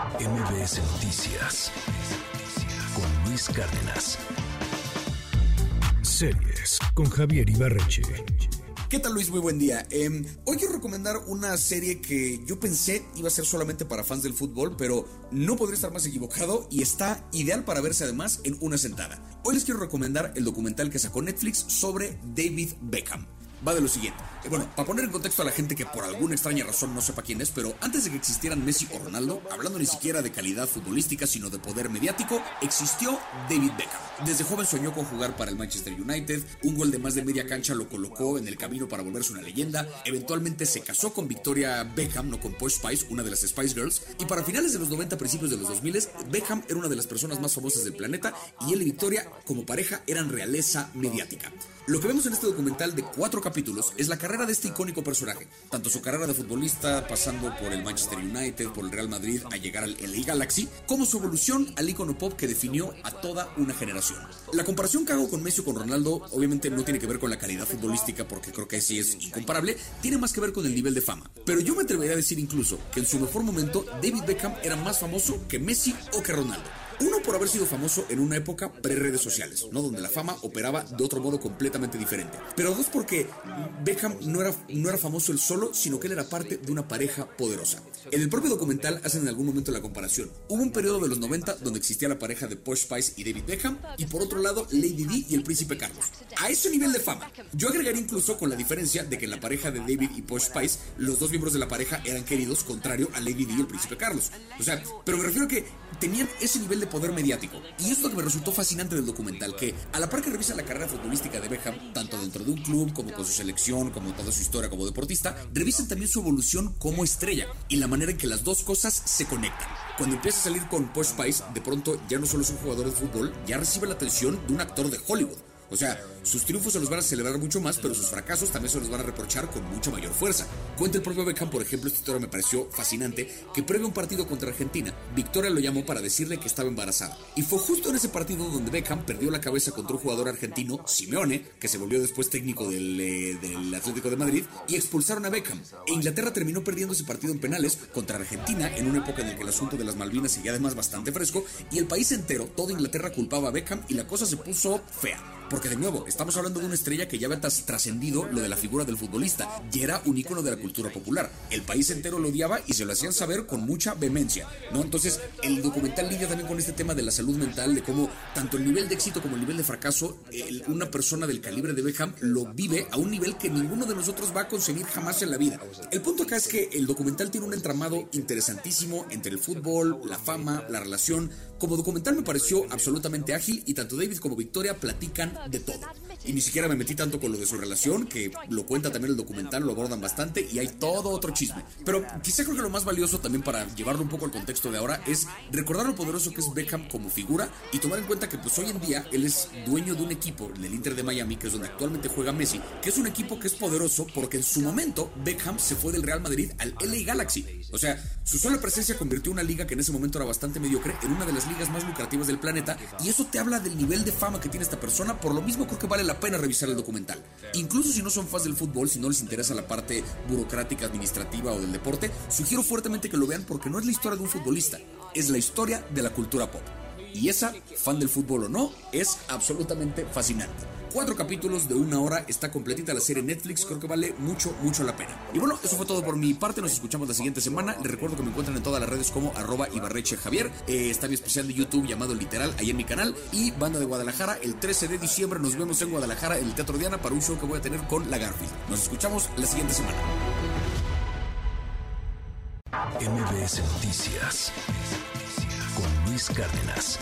MBS Noticias con Luis Cárdenas. Series con Javier Ibarreche. ¿Qué tal Luis? Muy buen día. Em, hoy quiero recomendar una serie que yo pensé iba a ser solamente para fans del fútbol, pero no podría estar más equivocado y está ideal para verse además en una sentada. Hoy les quiero recomendar el documental que sacó Netflix sobre David Beckham va de lo siguiente. Eh, bueno, para poner en contexto a la gente que por alguna extraña razón no sepa quién es, pero antes de que existieran Messi o Ronaldo, hablando ni siquiera de calidad futbolística, sino de poder mediático, existió David Beckham. Desde joven soñó con jugar para el Manchester United, un gol de más de media cancha lo colocó en el camino para volverse una leyenda, eventualmente se casó con Victoria Beckham, no con Posh Spice, una de las Spice Girls, y para finales de los 90, principios de los 2000, Beckham era una de las personas más famosas del planeta y él y Victoria, como pareja, eran realeza mediática. Lo que vemos en este documental de cuatro capítulos es la carrera de este icónico personaje, tanto su carrera de futbolista, pasando por el Manchester United, por el Real Madrid, a llegar al LA Galaxy, como su evolución al icono pop que definió a toda una generación. La comparación que hago con Messi o con Ronaldo obviamente no tiene que ver con la calidad futbolística, porque creo que así es incomparable, tiene más que ver con el nivel de fama. Pero yo me atrevería a decir incluso que en su mejor momento David Beckham era más famoso que Messi o que Ronaldo. Uno por haber sido famoso en una época pre-redes sociales, ¿no? Donde la fama operaba de otro modo completamente diferente. Pero dos porque Beckham no era, no era famoso él solo, sino que él era parte de una pareja poderosa. En el propio documental hacen en algún momento la comparación. Hubo un periodo de los 90 donde existía la pareja de Posh Spice y David Beckham, y por otro lado Lady Di y el príncipe Carlos. A ese nivel de fama. Yo agregaría incluso con la diferencia de que en la pareja de David y Posh Spice, los dos miembros de la pareja eran queridos, contrario a Lady Di y el príncipe Carlos. O sea, pero me refiero a que tenían ese nivel de poder mediático. Y esto que me resultó fascinante del documental, que a la par que revisa la carrera futbolística de Beckham, tanto dentro de un club como con su selección, como toda su historia como deportista, revisan también su evolución como estrella y la manera en que las dos cosas se conectan. Cuando empieza a salir con Posh Spice, de pronto ya no solo es un jugador de fútbol, ya recibe la atención de un actor de Hollywood. O sea, sus triunfos se los van a celebrar mucho más, pero sus fracasos también se los van a reprochar con mucha mayor fuerza. Cuenta el propio Beckham, por ejemplo, esta historia me pareció fascinante, que previo un partido contra Argentina, Victoria lo llamó para decirle que estaba embarazada. Y fue justo en ese partido donde Beckham perdió la cabeza contra un jugador argentino, Simeone, que se volvió después técnico del, eh, del Atlético de Madrid, y expulsaron a Beckham. E Inglaterra terminó perdiendo ese partido en penales contra Argentina, en una época en la que el asunto de las Malvinas seguía además bastante fresco, y el país entero, toda Inglaterra culpaba a Beckham y la cosa se puso fea. Porque de nuevo, estamos hablando de una estrella que ya había trascendido lo de la figura del futbolista y era un ícono de la cultura popular. El país entero lo odiaba y se lo hacían saber con mucha vehemencia, ¿no? Entonces, el documental lidia también con este tema de la salud mental, de cómo tanto el nivel de éxito como el nivel de fracaso, una persona del calibre de Beckham lo vive a un nivel que ninguno de nosotros va a conseguir jamás en la vida. El punto acá es que el documental tiene un entramado interesantísimo entre el fútbol, la fama, la relación. Como documental me pareció absolutamente ágil y tanto David como Victoria platican de todo. Y ni siquiera me metí tanto con lo de su relación, que lo cuenta también el documental, lo abordan bastante y hay todo otro chisme. Pero quizá creo que lo más valioso también para llevarlo un poco al contexto de ahora es recordar lo poderoso que es Beckham como figura y tomar en cuenta que pues hoy en día él es dueño de un equipo, el Inter de Miami, que es donde actualmente juega Messi, que es un equipo que es poderoso porque en su momento Beckham se fue del Real Madrid al LA Galaxy. O sea, su sola presencia convirtió una liga que en ese momento era bastante mediocre en una de las ligas más lucrativas del planeta y eso te habla del nivel de fama que tiene esta persona, por lo mismo creo que vale la pena revisar el documental. Incluso si no son fans del fútbol, si no les interesa la parte burocrática, administrativa o del deporte, sugiero fuertemente que lo vean porque no es la historia de un futbolista, es la historia de la cultura pop. Y esa, fan del fútbol o no, es absolutamente fascinante. Cuatro capítulos de una hora, está completita la serie Netflix, creo que vale mucho, mucho la pena. Y bueno, eso fue todo por mi parte, nos escuchamos la siguiente semana. Les recuerdo que me encuentran en todas las redes como arroba Ibarreche Javier. Eh, está mi especial de YouTube llamado Literal, ahí en mi canal. Y Banda de Guadalajara, el 13 de diciembre nos vemos en Guadalajara, en el Teatro Diana, para un show que voy a tener con la Garfield. Nos escuchamos la siguiente semana. MBS Noticias con Luis Cárdenas.